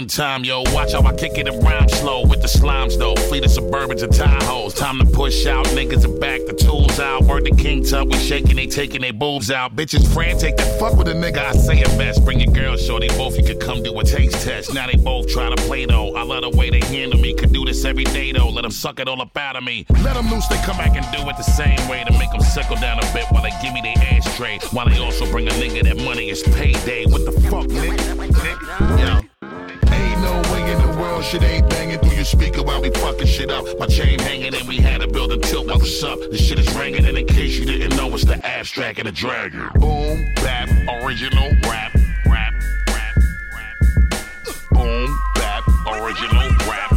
One time, yo, watch how I kick it rhyme slow with the slimes, though. Fleet of Suburbans and Tahoes. Time to push out, niggas are back, the tools out. Word the king tub, we shaking, they taking their boobs out. Bitches frantic, that fuck with a nigga, I say it best. Bring your girl, shorty, both you could come do a taste test. Now they both try to play, though. I love the way they handle me. Could do this every day, though. Let them suck it all up out of me. Let them loose, they come back and do it the same way to make them sickle down a bit while they give me their ashtray. While they also bring a nigga that money is payday. What the fuck, nigga? Nick? Yo. World shit ain't banging through your speaker while we fucking shit up. My chain hanging and we had to build a tilt. What was up? This shit is ringing, and in case you didn't know, it's the abstract and the dragon. Boom, bap, original rap, rap, rap, rap, rap, rap.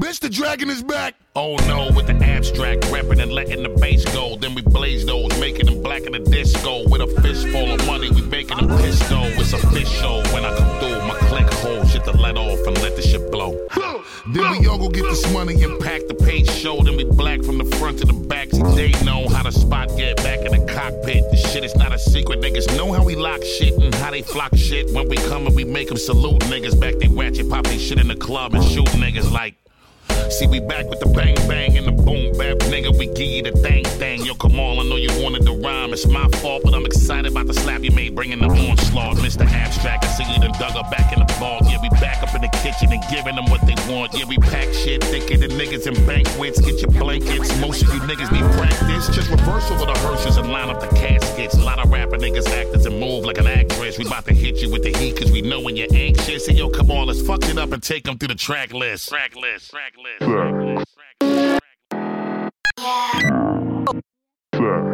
Bitch, the dragon is back. Oh no, with the abstract rapping and letting the bass go. Then we blaze those, making them black in the disco. With a fistful of money, we making them pisto. It's official when I come through. My click hold shit to let off and let the shit blow. Then we all go get this money and pack the page show. Then we black from the front to the back. See, they know how to spot get back in the cockpit. This shit is not a secret. Niggas know how we lock shit and how they flock shit. When we come and we make them salute niggas back. They ratchet pop they shit in the club and shoot niggas like. See, we back with the bang bang and the boom bap, nigga. We give you the thang thang. Yo, come on, I know you wanted the rhyme. It's my fault, but I'm excited about the slap you made, bringing the onslaught. Mr. Abstract, I see you done dug her back in the vault. Yeah, we back up in the kitchen and giving them what they want. Yeah, we pack shit thicker than niggas in banquets. Get your blankets. Most of you niggas need practice. Just reverse over the hearses and line up the caskets. A lot of rapper niggas actors and move like an actress. We about to hit you with the heat, cause we know when you're anxious. And yo, come on, let's fuck it up and take them through the track list. Track list, track list. Track list, track list, track list.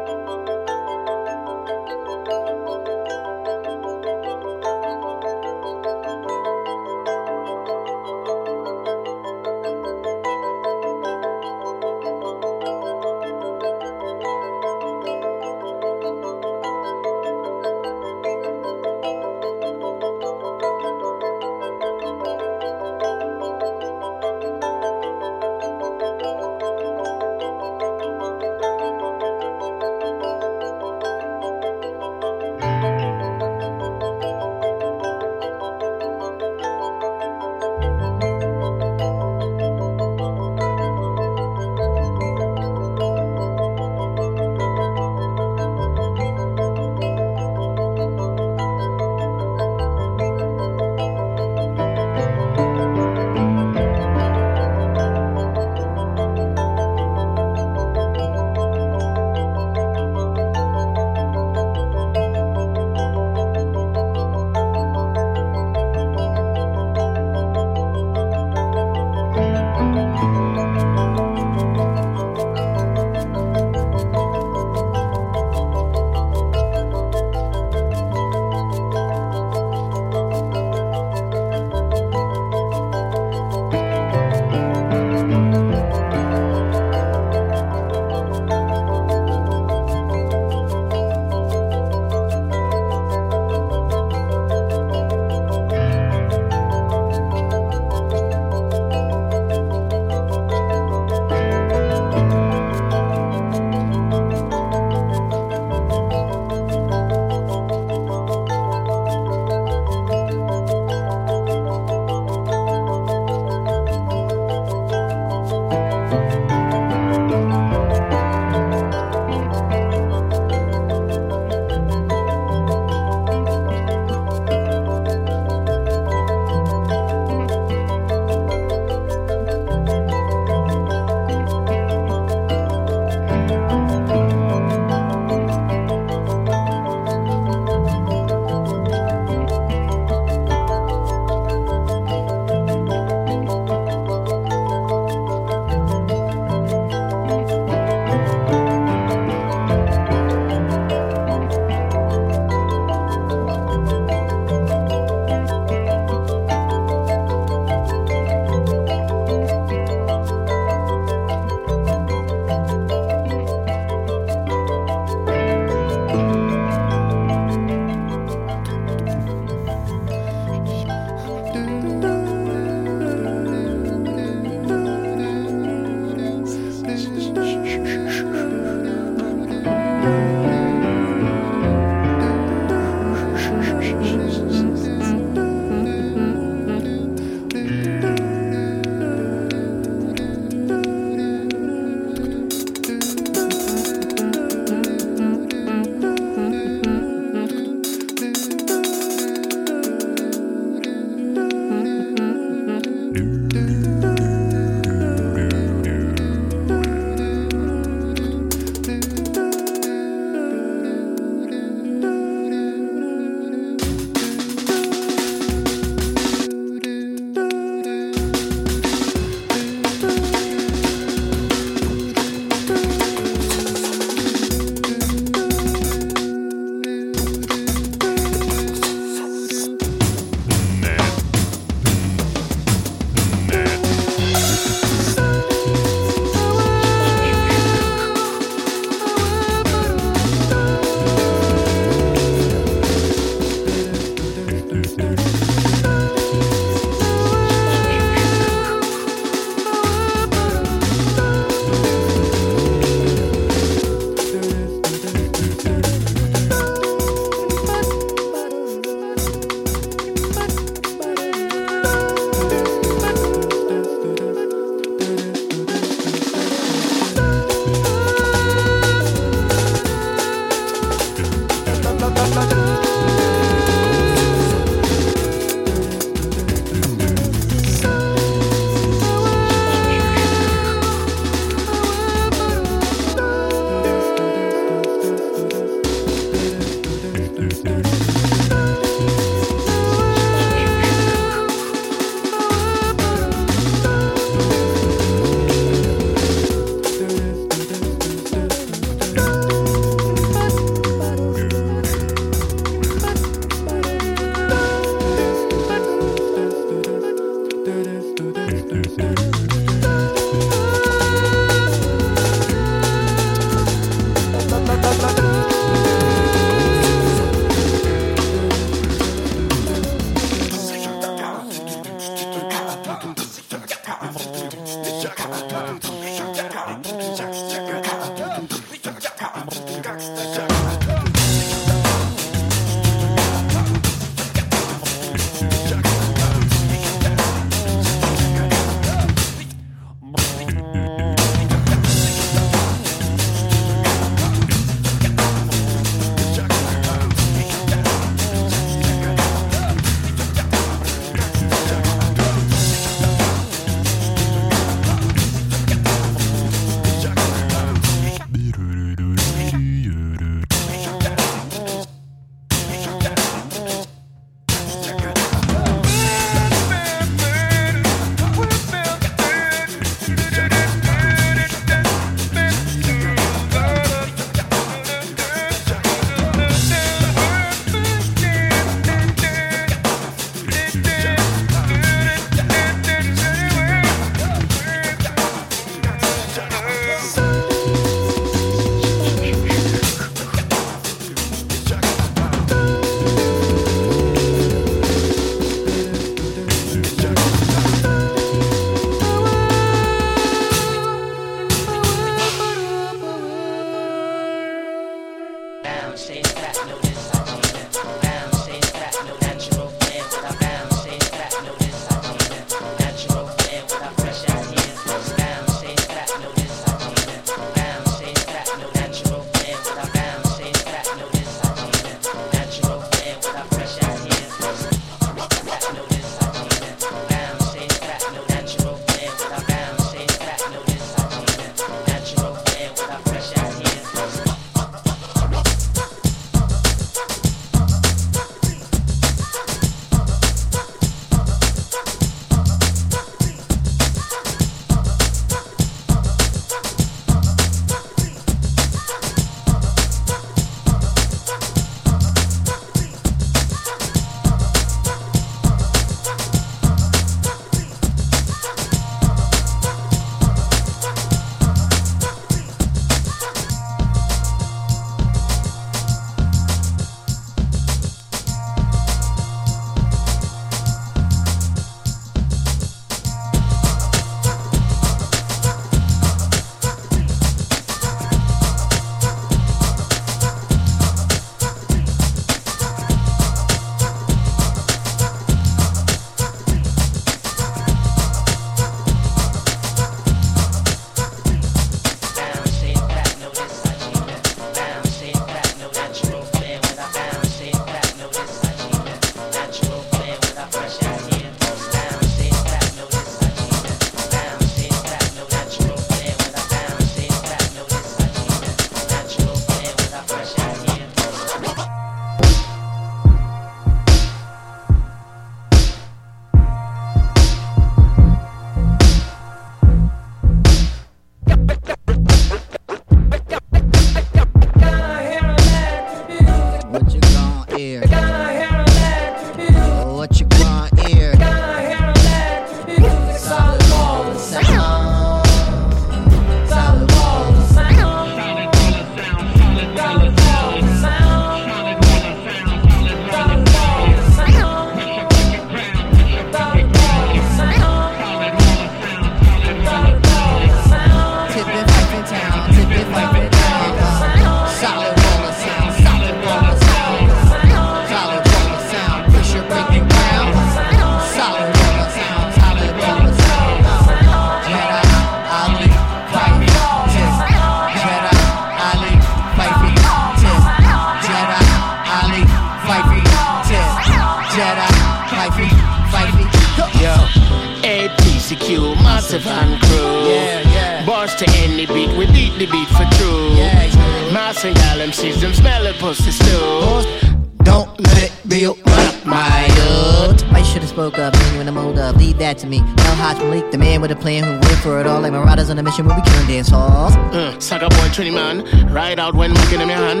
Trini man. Ride out when making in my hand.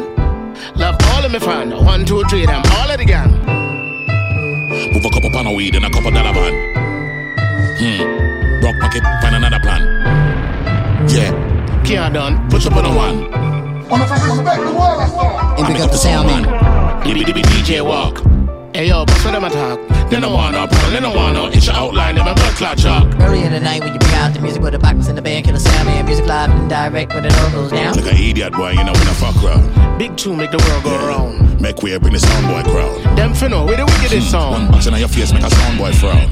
Love all of my fan. One, two, three, them all of the gang. Move a couple pound of weed and a couple dollar van. Hmm. Broke pocket, find another plan. Yeah. Can't done. Push up on a one. On the one. And pick up the sound man. Dibby dibby DJ walk. Hey yo, bust for them attack. They don't want no problem, they don't want no itch outline, them a blood clot chalk. Early in the night when you bring out the music with the backwards in the band, kill the sound man, music live and direct when it all goes down. Like an idiot boy, you know when I fuck around. Big tune make the world go yeah. round. Make way, bring the sound boy crowd. Them finna, with the wickedest song. One box in your face, make a sound boy frown.